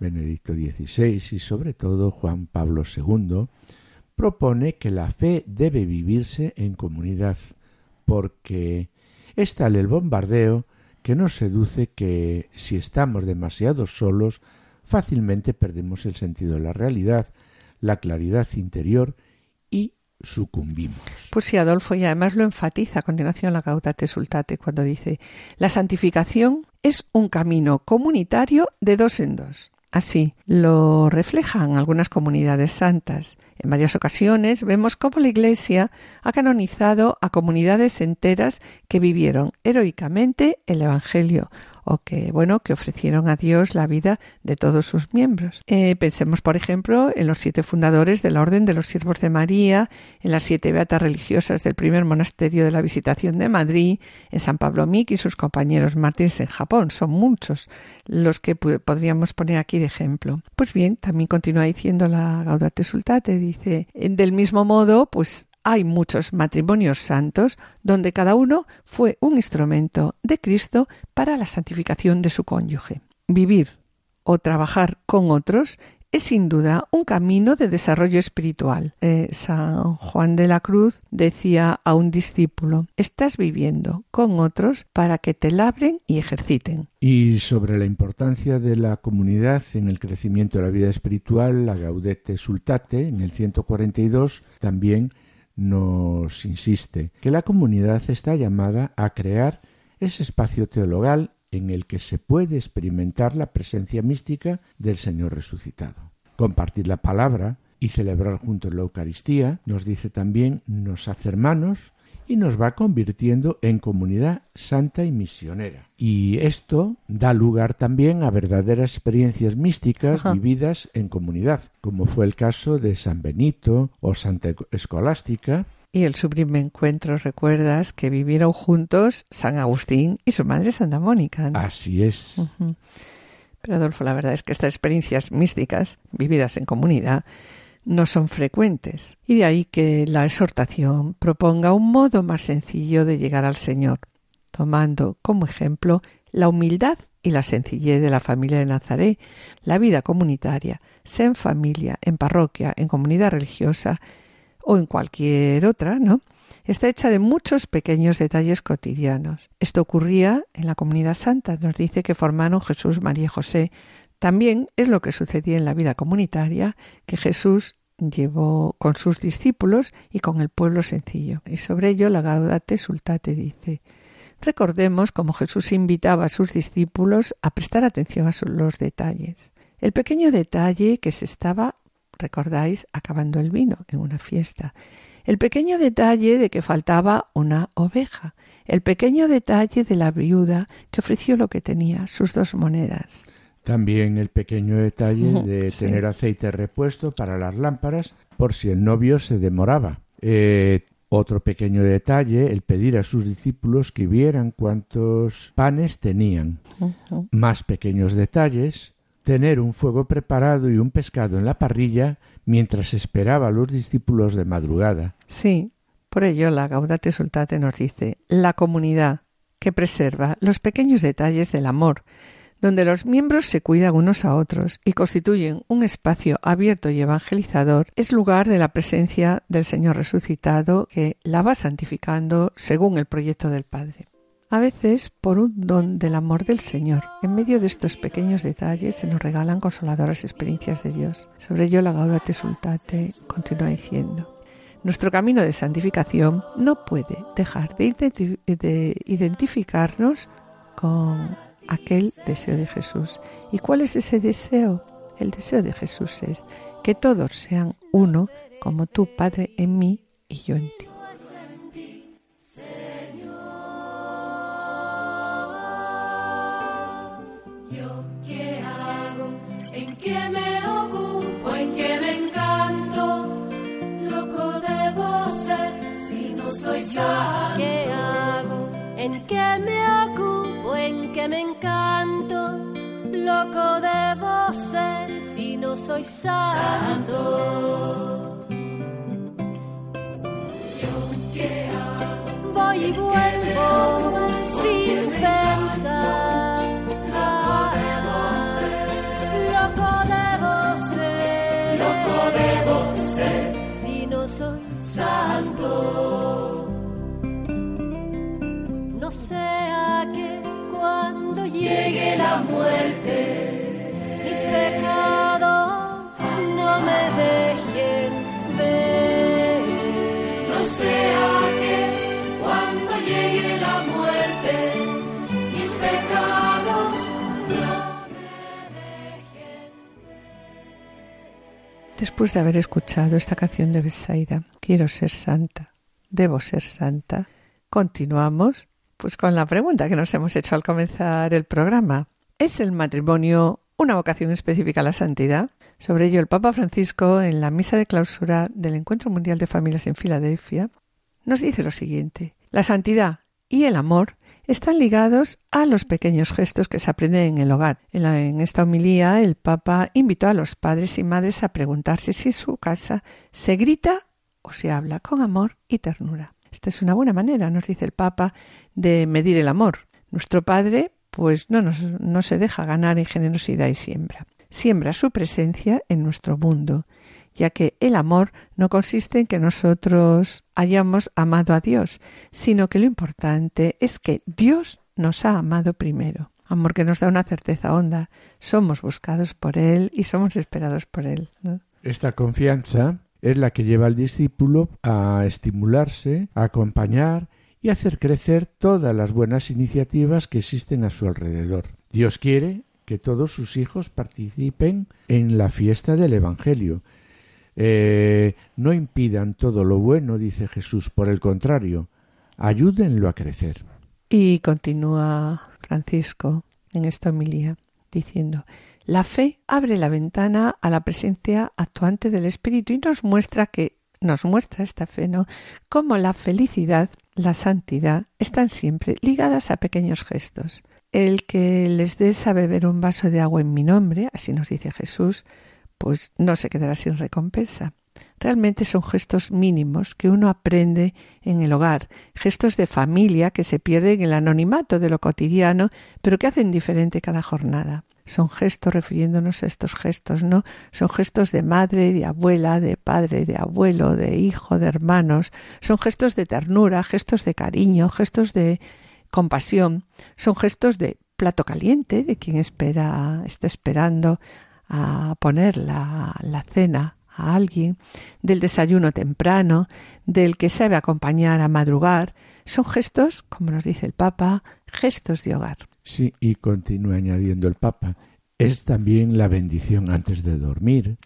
S3: Benedicto XVI y sobre todo Juan Pablo II, propone que la fe debe vivirse en comunidad, porque es tal el bombardeo que nos seduce que si estamos demasiado solos, fácilmente perdemos el sentido de la realidad, la claridad interior y sucumbimos.
S2: Pues sí, Adolfo, y además lo enfatiza a continuación la Gaudate Sultate cuando dice, la santificación es un camino comunitario de dos en dos. Así lo reflejan algunas comunidades santas. En varias ocasiones vemos cómo la Iglesia ha canonizado a comunidades enteras que vivieron heroicamente el Evangelio o que, bueno, que ofrecieron a Dios la vida de todos sus miembros. Eh, pensemos, por ejemplo, en los siete fundadores de la Orden de los Siervos de María, en las siete beatas religiosas del primer monasterio de la Visitación de Madrid, en San Pablo Mick y sus compañeros mártires en Japón. Son muchos los que podríamos poner aquí de ejemplo. Pues bien, también continúa diciendo la Gaudate Sultate, dice, del mismo modo, pues hay muchos matrimonios santos donde cada uno fue un instrumento de Cristo para la santificación de su cónyuge. Vivir o trabajar con otros es sin duda un camino de desarrollo espiritual. Eh, San Juan de la Cruz decía a un discípulo, estás viviendo con otros para que te labren y ejerciten.
S3: Y sobre la importancia de la comunidad en el crecimiento de la vida espiritual, la Gaudete Sultate, en el 142, también nos insiste que la comunidad está llamada a crear ese espacio teologal en el que se puede experimentar la presencia mística del Señor resucitado. Compartir la palabra y celebrar juntos la Eucaristía, nos dice también, nos hace hermanos y nos va convirtiendo en comunidad santa y misionera. Y esto da lugar también a verdaderas experiencias místicas vividas en comunidad, como fue el caso de San Benito o Santa Escolástica,
S2: y el sublime encuentro, recuerdas que vivieron juntos San Agustín y su madre Santa Mónica.
S3: Así es.
S2: Pero Adolfo, la verdad es que estas experiencias místicas, vividas en comunidad, no son frecuentes, y de ahí que la exhortación proponga un modo más sencillo de llegar al Señor, tomando como ejemplo la humildad y la sencillez de la familia de Nazaret, la vida comunitaria, sea en familia, en parroquia, en comunidad religiosa, o en cualquier otra, ¿no? Está hecha de muchos pequeños detalles cotidianos. Esto ocurría en la comunidad santa, nos dice que formaron Jesús, María y José. También es lo que sucedía en la vida comunitaria, que Jesús llevó con sus discípulos y con el pueblo sencillo. Y sobre ello la Gaudate Sultate dice Recordemos cómo Jesús invitaba a sus discípulos a prestar atención a los detalles. El pequeño detalle que se estaba recordáis, acabando el vino en una fiesta. El pequeño detalle de que faltaba una oveja. El pequeño detalle de la viuda que ofreció lo que tenía, sus dos monedas.
S3: También el pequeño detalle de tener aceite repuesto para las lámparas por si el novio se demoraba. Eh, otro pequeño detalle, el pedir a sus discípulos que vieran cuántos panes tenían. Más pequeños detalles, tener un fuego preparado y un pescado en la parrilla mientras esperaba a los discípulos de madrugada.
S2: Sí, por ello la Gaudate Sultate nos dice la comunidad que preserva los pequeños detalles del amor, donde los miembros se cuidan unos a otros y constituyen un espacio abierto y evangelizador, es lugar de la presencia del Señor resucitado que la va santificando según el proyecto del Padre a veces por un don del amor del Señor. En medio de estos pequeños detalles se nos regalan consoladoras experiencias de Dios. Sobre ello la Gaudate Sultate continúa diciendo. Nuestro camino de santificación no puede dejar de, de identificarnos con aquel deseo de Jesús. ¿Y cuál es ese deseo? El deseo de Jesús es que todos sean uno, como tú, Padre, en mí y yo en ti.
S7: ¿Qué hago? ¿En qué me ocupo? ¿En qué me encanto? Loco debo ser si no soy santo. ¿qué hago? Voy y vuelvo sin pensar. Loco debo ser.
S8: Loco debo ser.
S7: Si no soy santo no sea que cuando llegue la muerte mis pecados no me dejen ver.
S8: No sea que cuando llegue la muerte mis pecados no me dejen ver.
S2: Después de haber escuchado esta canción de Besaida, quiero ser santa, debo ser santa, continuamos pues con la pregunta que nos hemos hecho al comenzar el programa. ¿Es el matrimonio una vocación específica a la santidad? Sobre ello, el Papa Francisco, en la misa de clausura del Encuentro Mundial de Familias en Filadelfia, nos dice lo siguiente. La santidad y el amor están ligados a los pequeños gestos que se aprenden en el hogar. En, en, esta homilía, el Papa invitó a los padres y madres a preguntarse si su casa se grita o se habla con amor y ternura. Esta es una buena manera, nos dice el Papa, de medir el amor. Nuestro Padre, pues no, nos, no se deja ganar en generosidad y siembra. siembra su presencia en nuestro mundo, ya que el amor no consiste en que nosotros hayamos amado a Dios, sino que lo importante es que Dios nos ha amado primero. Amor que nos da una certeza honda. Somos buscados por Él y somos esperados por Él.
S3: Esta confianza es la que lleva al discípulo a estimularse, a acompañar y hacer crecer todas las buenas iniciativas que existen a su alrededor. Dios quiere que todos sus hijos participen en la fiesta del Evangelio. Eh, no impidan todo lo bueno, dice Jesús, por el contrario, ayúdenlo a crecer.
S2: Y continúa Francisco en esta homilía diciendo, la fe abre la ventana a la presencia actuante del Espíritu y nos muestra que nos muestra esta fe, ¿no? Cómo la felicidad, la santidad están siempre ligadas a pequeños gestos. El que les des a beber un vaso de agua en mi nombre, así nos dice Jesús, pues no se quedará sin recompensa. Realmente son gestos mínimos que uno aprende en el hogar, gestos de familia que se pierden en el anonimato de lo cotidiano, pero que hacen diferente cada jornada. Son gestos refiriéndonos a estos gestos, ¿no? Son gestos de madre, de abuela, de padre, de abuelo, de hijo, de hermanos. Son gestos de ternura, gestos de cariño, gestos de compasión. Son gestos de plato caliente de quien espera, está esperando a poner la, la cena a alguien, del desayuno temprano, del que sabe acompañar a madrugar, son gestos, como nos dice el Papa, gestos de hogar.
S3: Sí, y continúa añadiendo el Papa, es también la bendición antes de dormir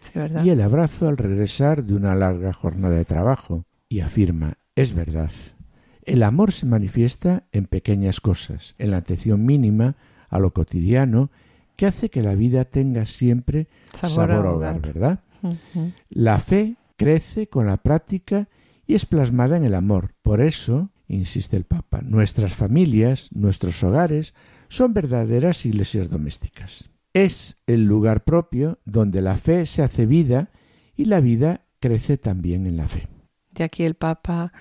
S3: y el abrazo al regresar de una larga jornada de trabajo. Y afirma, es verdad, el amor se manifiesta en pequeñas cosas, en la atención mínima a lo cotidiano, que hace que la vida tenga siempre sabor, a hogar, ¿verdad? La fe crece con la práctica y es plasmada en el amor. Por eso, insiste el Papa, nuestras familias, nuestros hogares, son verdaderas iglesias domésticas. Es el lugar propio donde la fe se hace vida y la vida crece también en la fe.
S2: De aquí el Papa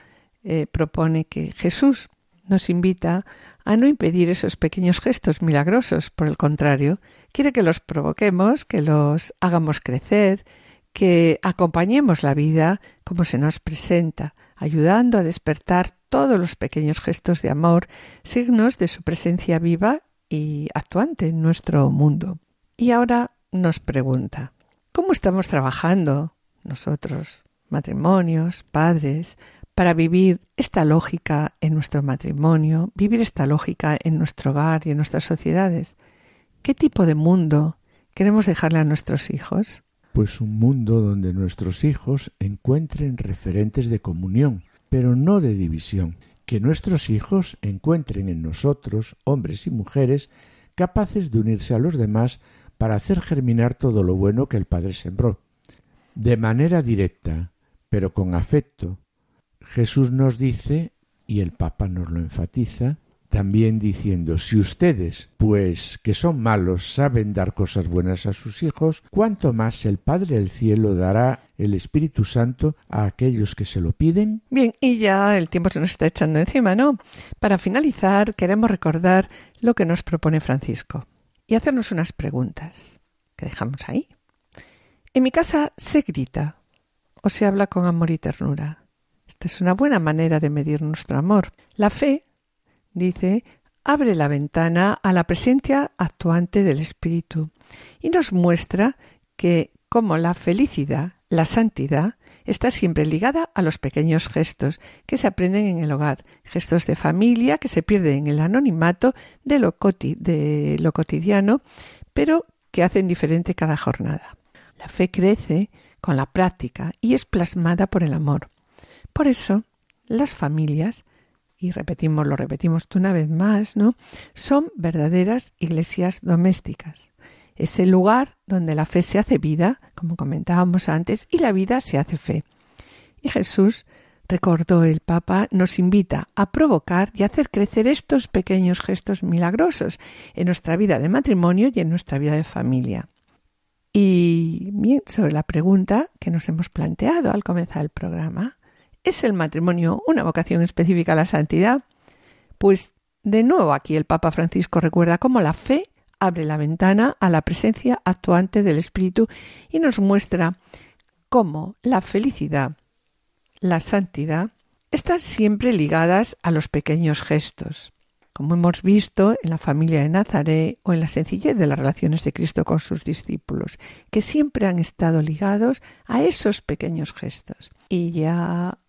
S2: eh, propone que Jesús nos invita a no impedir esos pequeños gestos milagrosos, por el contrario, quiere que los provoquemos, que los hagamos crecer, que acompañemos la vida como se nos presenta, ayudando a despertar todos los pequeños gestos de amor, signos de su presencia viva y actuante en nuestro mundo. Y ahora nos pregunta, ¿cómo estamos trabajando nosotros, matrimonios, padres, para vivir esta lógica en nuestro matrimonio, vivir esta lógica en nuestro hogar y en nuestras sociedades? ¿Qué tipo de mundo queremos dejarle a nuestros hijos?
S3: pues un mundo donde nuestros hijos encuentren referentes de comunión, pero no de división, que nuestros hijos encuentren en nosotros, hombres y mujeres, capaces de unirse a los demás para hacer germinar todo lo bueno que el Padre sembró. De manera directa, pero con afecto, Jesús nos dice, y el Papa nos lo enfatiza, también diciendo, si ustedes, pues que son malos, saben dar cosas buenas a sus hijos, cuánto más el Padre del Cielo dará el Espíritu Santo a aquellos que se lo piden.
S2: Bien, y ya el tiempo se nos está echando encima, ¿no? Para finalizar, queremos recordar lo que nos propone Francisco y hacernos unas preguntas que dejamos ahí. En mi casa se grita o se habla con amor y ternura. Esta es una buena manera de medir nuestro amor. La fe dice, abre la ventana a la presencia actuante del Espíritu y nos muestra que como la felicidad, la santidad, está siempre ligada a los pequeños gestos que se aprenden en el hogar, gestos de familia que se pierden en el anonimato de lo, de lo cotidiano, pero que hacen diferente cada jornada. La fe crece con la práctica y es plasmada por el amor. Por eso, las familias y repetimos, lo repetimos una vez más, ¿no? Son verdaderas iglesias domésticas. Es el lugar donde la fe se hace vida, como comentábamos antes, y la vida se hace fe. Y Jesús, recordó el Papa, nos invita a provocar y hacer crecer estos pequeños gestos milagrosos en nuestra vida de matrimonio y en nuestra vida de familia. Y sobre la pregunta que nos hemos planteado al comenzar el programa, ¿Es el matrimonio una vocación específica a la santidad? Pues de nuevo aquí el Papa Francisco recuerda cómo la fe abre la ventana a la presencia actuante del Espíritu y nos muestra cómo la felicidad, la santidad, están siempre ligadas a los pequeños gestos, como hemos visto en la familia de Nazaret o en la sencillez de las relaciones de Cristo con sus discípulos, que siempre han estado ligados a esos pequeños gestos. Y ya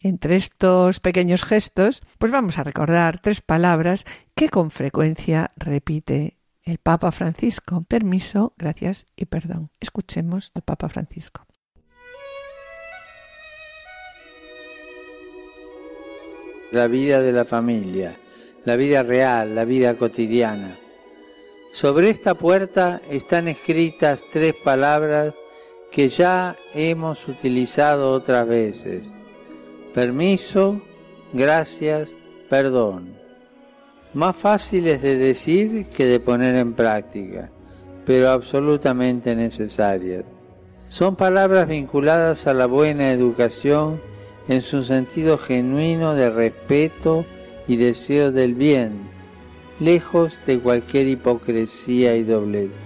S2: entre estos pequeños gestos, pues vamos a recordar tres palabras que con frecuencia repite el Papa Francisco. Permiso, gracias y perdón. Escuchemos al Papa Francisco.
S9: La vida de la familia, la vida real, la vida cotidiana. Sobre esta puerta están escritas tres palabras que ya hemos utilizado otras veces permiso, gracias, perdón. Más fáciles de decir que de poner en práctica, pero absolutamente necesarias. Son palabras vinculadas a la buena educación en su sentido genuino de respeto y deseo del bien, lejos de cualquier hipocresía y doblez.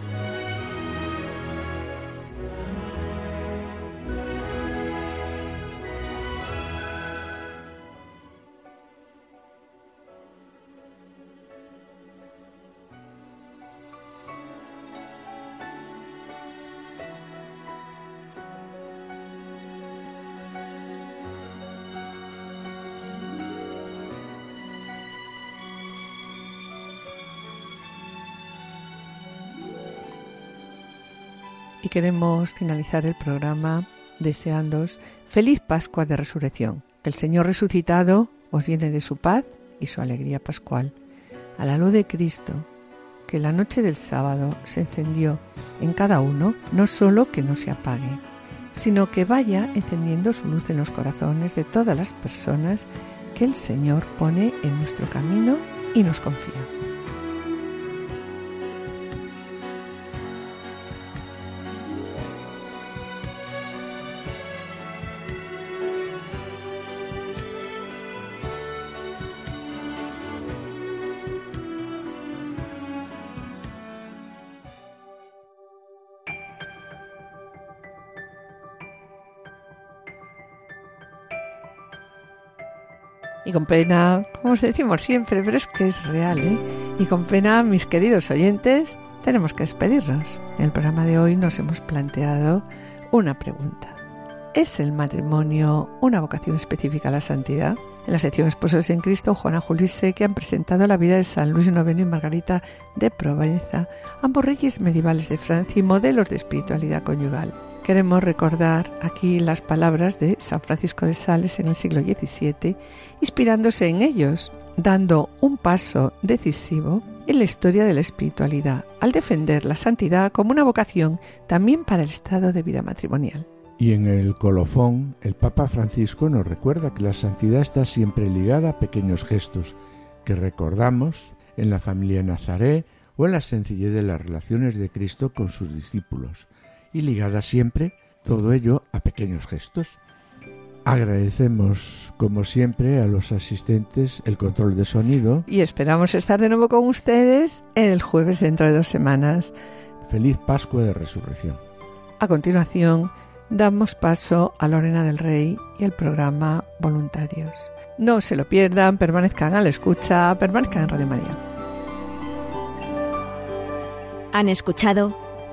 S2: Queremos finalizar el programa deseándos feliz Pascua de Resurrección. Que el Señor resucitado os llene de su paz y su alegría pascual. A la luz de Cristo, que la noche del sábado se encendió en cada uno, no solo que no se apague, sino que vaya encendiendo su luz en los corazones de todas las personas que el Señor pone en nuestro camino y nos confía. Y con pena, como os decimos siempre, pero es que es real, ¿eh? Y con pena, mis queridos oyentes, tenemos que despedirnos. En el programa de hoy nos hemos planteado una pregunta. ¿Es el matrimonio una vocación específica a la santidad? En la sección Esposos en Cristo, Juana Julise, que han presentado la vida de San Luis IX y Margarita de Provenza, ambos reyes medievales de Francia y modelos de espiritualidad conyugal. Queremos recordar aquí las palabras de San Francisco de Sales en el siglo XVII, inspirándose en ellos, dando un paso decisivo en la historia de la espiritualidad, al defender la santidad como una vocación también para el estado de vida matrimonial.
S3: Y en el colofón, el Papa Francisco nos recuerda que la santidad está siempre ligada a pequeños gestos que recordamos en la familia de Nazaret o en la sencillez de las relaciones de Cristo con sus discípulos y ligada siempre todo ello a pequeños gestos. Agradecemos, como siempre, a los asistentes el control de sonido.
S2: Y esperamos estar de nuevo con ustedes el jueves dentro de dos semanas.
S3: Feliz Pascua de Resurrección.
S2: A continuación, damos paso a Lorena del Rey y el programa Voluntarios. No se lo pierdan, permanezcan a la escucha, permanezcan en Radio María.
S1: Han escuchado